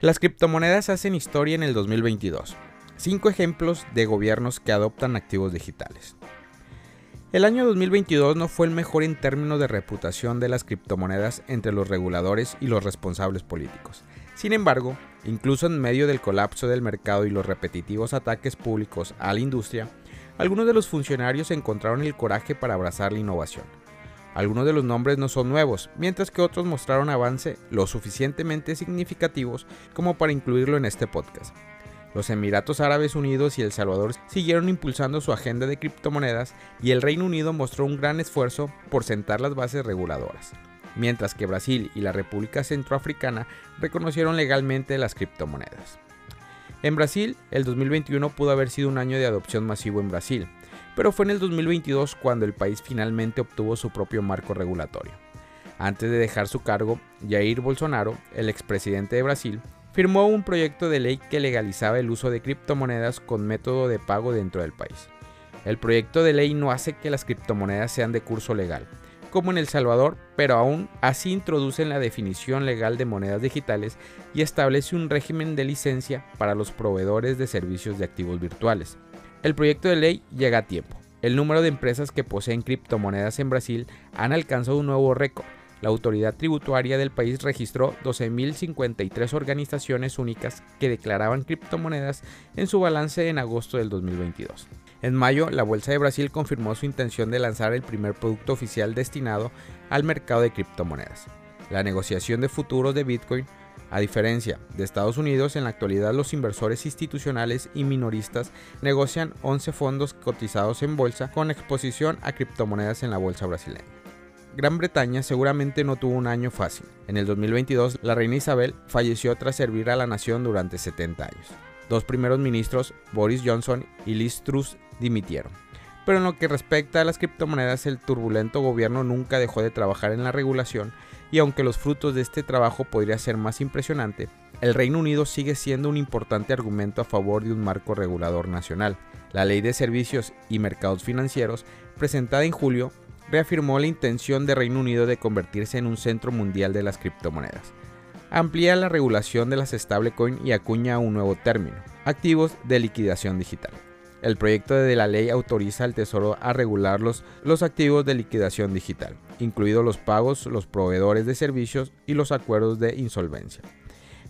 Las criptomonedas hacen historia en el 2022. Cinco ejemplos de gobiernos que adoptan activos digitales. El año 2022 no fue el mejor en términos de reputación de las criptomonedas entre los reguladores y los responsables políticos. Sin embargo, incluso en medio del colapso del mercado y los repetitivos ataques públicos a la industria, algunos de los funcionarios encontraron el coraje para abrazar la innovación. Algunos de los nombres no son nuevos, mientras que otros mostraron avance lo suficientemente significativos como para incluirlo en este podcast. Los Emiratos Árabes Unidos y El Salvador siguieron impulsando su agenda de criptomonedas y el Reino Unido mostró un gran esfuerzo por sentar las bases reguladoras, mientras que Brasil y la República Centroafricana reconocieron legalmente las criptomonedas. En Brasil, el 2021 pudo haber sido un año de adopción masivo en Brasil, pero fue en el 2022 cuando el país finalmente obtuvo su propio marco regulatorio. Antes de dejar su cargo, Jair Bolsonaro, el expresidente de Brasil, firmó un proyecto de ley que legalizaba el uso de criptomonedas con método de pago dentro del país. El proyecto de ley no hace que las criptomonedas sean de curso legal, como en El Salvador, pero aún así introducen la definición legal de monedas digitales y establece un régimen de licencia para los proveedores de servicios de activos virtuales. El proyecto de ley llega a tiempo. El número de empresas que poseen criptomonedas en Brasil han alcanzado un nuevo récord. La autoridad tributaria del país registró 12.053 organizaciones únicas que declaraban criptomonedas en su balance en agosto del 2022. En mayo, la Bolsa de Brasil confirmó su intención de lanzar el primer producto oficial destinado al mercado de criptomonedas. La negociación de futuros de Bitcoin a diferencia de Estados Unidos, en la actualidad los inversores institucionales y minoristas negocian 11 fondos cotizados en bolsa con exposición a criptomonedas en la bolsa brasileña. Gran Bretaña seguramente no tuvo un año fácil. En el 2022, la reina Isabel falleció tras servir a la nación durante 70 años. Dos primeros ministros, Boris Johnson y Liz Truss, dimitieron. Pero en lo que respecta a las criptomonedas, el turbulento gobierno nunca dejó de trabajar en la regulación y aunque los frutos de este trabajo podría ser más impresionante, el Reino Unido sigue siendo un importante argumento a favor de un marco regulador nacional. La Ley de Servicios y Mercados Financieros, presentada en julio, reafirmó la intención de Reino Unido de convertirse en un centro mundial de las criptomonedas. Amplía la regulación de las stablecoin y acuña un nuevo término, activos de liquidación digital. El proyecto de la ley autoriza al Tesoro a regular los, los activos de liquidación digital, incluidos los pagos, los proveedores de servicios y los acuerdos de insolvencia.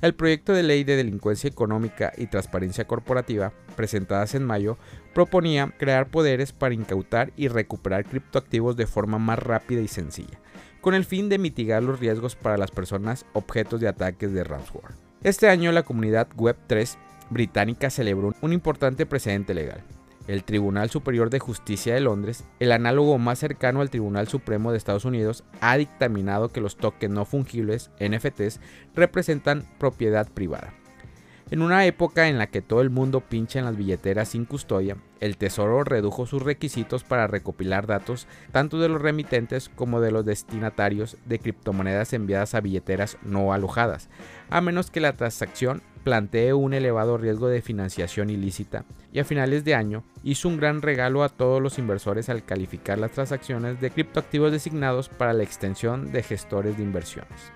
El proyecto de ley de delincuencia económica y transparencia corporativa, presentadas en mayo, proponía crear poderes para incautar y recuperar criptoactivos de forma más rápida y sencilla, con el fin de mitigar los riesgos para las personas objetos de ataques de ransomware. Este año la comunidad Web3 británica celebró un importante precedente legal. El Tribunal Superior de Justicia de Londres, el análogo más cercano al Tribunal Supremo de Estados Unidos, ha dictaminado que los tokens no fungibles, NFTs, representan propiedad privada. En una época en la que todo el mundo pincha en las billeteras sin custodia, el Tesoro redujo sus requisitos para recopilar datos tanto de los remitentes como de los destinatarios de criptomonedas enviadas a billeteras no alojadas, a menos que la transacción plantee un elevado riesgo de financiación ilícita y a finales de año hizo un gran regalo a todos los inversores al calificar las transacciones de criptoactivos designados para la extensión de gestores de inversiones.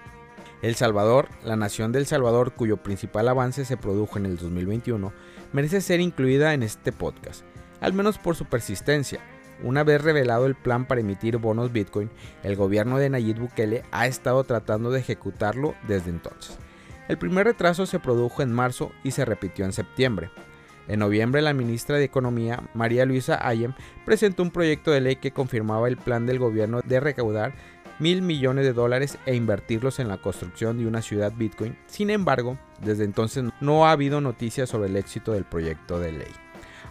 El Salvador, la nación del Salvador cuyo principal avance se produjo en el 2021, merece ser incluida en este podcast, al menos por su persistencia. Una vez revelado el plan para emitir bonos Bitcoin, el gobierno de Nayib Bukele ha estado tratando de ejecutarlo desde entonces. El primer retraso se produjo en marzo y se repitió en septiembre. En noviembre, la ministra de Economía, María Luisa Ayem, presentó un proyecto de ley que confirmaba el plan del gobierno de recaudar mil millones de dólares e invertirlos en la construcción de una ciudad Bitcoin. Sin embargo, desde entonces no ha habido noticias sobre el éxito del proyecto de ley.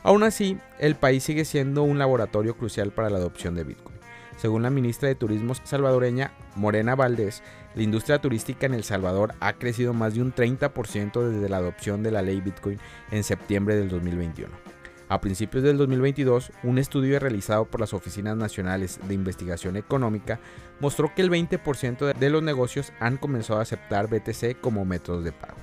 Aún así, el país sigue siendo un laboratorio crucial para la adopción de Bitcoin. Según la ministra de Turismo salvadoreña Morena Valdés, la industria turística en El Salvador ha crecido más de un 30% desde la adopción de la ley Bitcoin en septiembre del 2021. A principios del 2022, un estudio realizado por las Oficinas Nacionales de Investigación Económica mostró que el 20% de los negocios han comenzado a aceptar BTC como métodos de pago.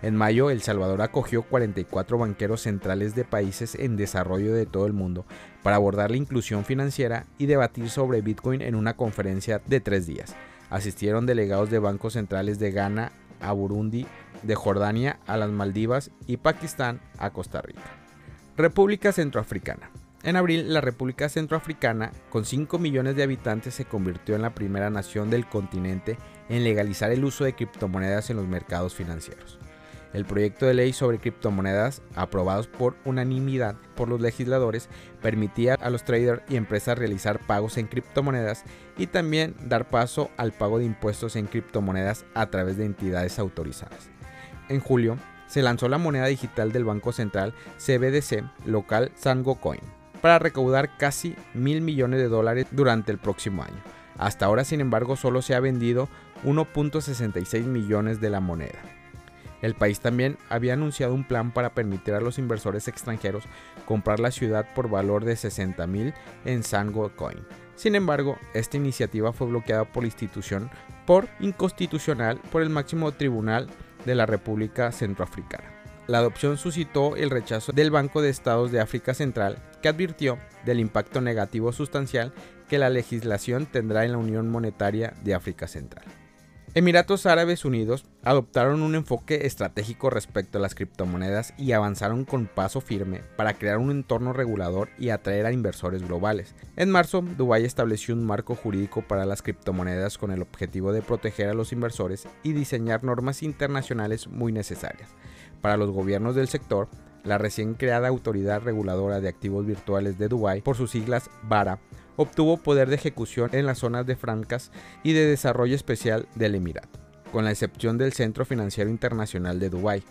En mayo, El Salvador acogió 44 banqueros centrales de países en desarrollo de todo el mundo para abordar la inclusión financiera y debatir sobre Bitcoin en una conferencia de tres días. Asistieron delegados de bancos centrales de Ghana, a Burundi, de Jordania a las Maldivas y Pakistán a Costa Rica. República Centroafricana. En abril, la República Centroafricana, con 5 millones de habitantes, se convirtió en la primera nación del continente en legalizar el uso de criptomonedas en los mercados financieros. El proyecto de ley sobre criptomonedas, aprobados por unanimidad por los legisladores, permitía a los traders y empresas realizar pagos en criptomonedas y también dar paso al pago de impuestos en criptomonedas a través de entidades autorizadas. En julio, se lanzó la moneda digital del Banco Central CBDC local Sango Coin para recaudar casi mil millones de dólares durante el próximo año. Hasta ahora, sin embargo, solo se ha vendido 1.66 millones de la moneda. El país también había anunciado un plan para permitir a los inversores extranjeros comprar la ciudad por valor de 60 mil en Sango Coin. Sin embargo, esta iniciativa fue bloqueada por la institución por inconstitucional por el máximo tribunal de la República Centroafricana. La adopción suscitó el rechazo del Banco de Estados de África Central, que advirtió del impacto negativo sustancial que la legislación tendrá en la Unión Monetaria de África Central. Emiratos Árabes Unidos adoptaron un enfoque estratégico respecto a las criptomonedas y avanzaron con paso firme para crear un entorno regulador y atraer a inversores globales. En marzo, Dubái estableció un marco jurídico para las criptomonedas con el objetivo de proteger a los inversores y diseñar normas internacionales muy necesarias. Para los gobiernos del sector, la recién creada Autoridad Reguladora de Activos Virtuales de Dubái, por sus siglas BARA, obtuvo poder de ejecución en las zonas de francas y de desarrollo especial del Emirato, con la excepción del Centro Financiero Internacional de Dubái.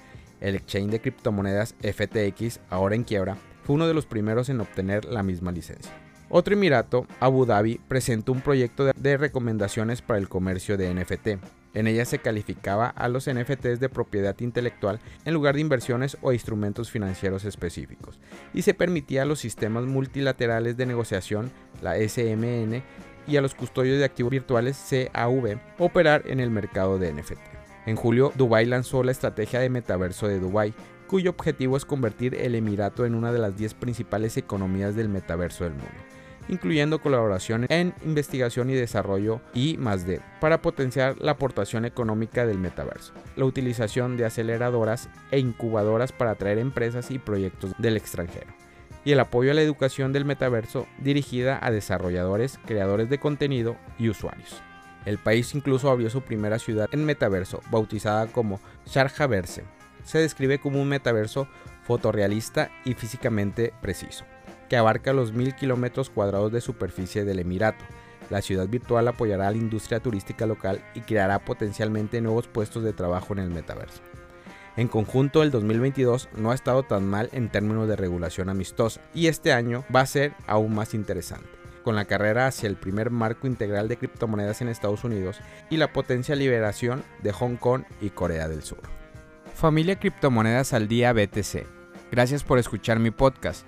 El exchange de criptomonedas FTX, ahora en quiebra, fue uno de los primeros en obtener la misma licencia. Otro Emirato, Abu Dhabi, presentó un proyecto de recomendaciones para el comercio de NFT, en ella se calificaba a los NFTs de propiedad intelectual en lugar de inversiones o instrumentos financieros específicos, y se permitía a los sistemas multilaterales de negociación, la SMN, y a los custodios de activos virtuales CAV operar en el mercado de NFT. En julio, Dubai lanzó la estrategia de metaverso de Dubai, cuyo objetivo es convertir el Emirato en una de las 10 principales economías del metaverso del mundo incluyendo colaboración en investigación y desarrollo y más de, para potenciar la aportación económica del metaverso, la utilización de aceleradoras e incubadoras para atraer empresas y proyectos del extranjero, y el apoyo a la educación del metaverso dirigida a desarrolladores, creadores de contenido y usuarios. El país incluso abrió su primera ciudad en metaverso, bautizada como Sharjah-Verse. Se describe como un metaverso fotorrealista y físicamente preciso que abarca los mil kilómetros cuadrados de superficie del Emirato. La ciudad virtual apoyará a la industria turística local y creará potencialmente nuevos puestos de trabajo en el metaverso. En conjunto, el 2022 no ha estado tan mal en términos de regulación amistosa y este año va a ser aún más interesante, con la carrera hacia el primer marco integral de criptomonedas en Estados Unidos y la potencial liberación de Hong Kong y Corea del Sur. Familia Criptomonedas al Día BTC. Gracias por escuchar mi podcast.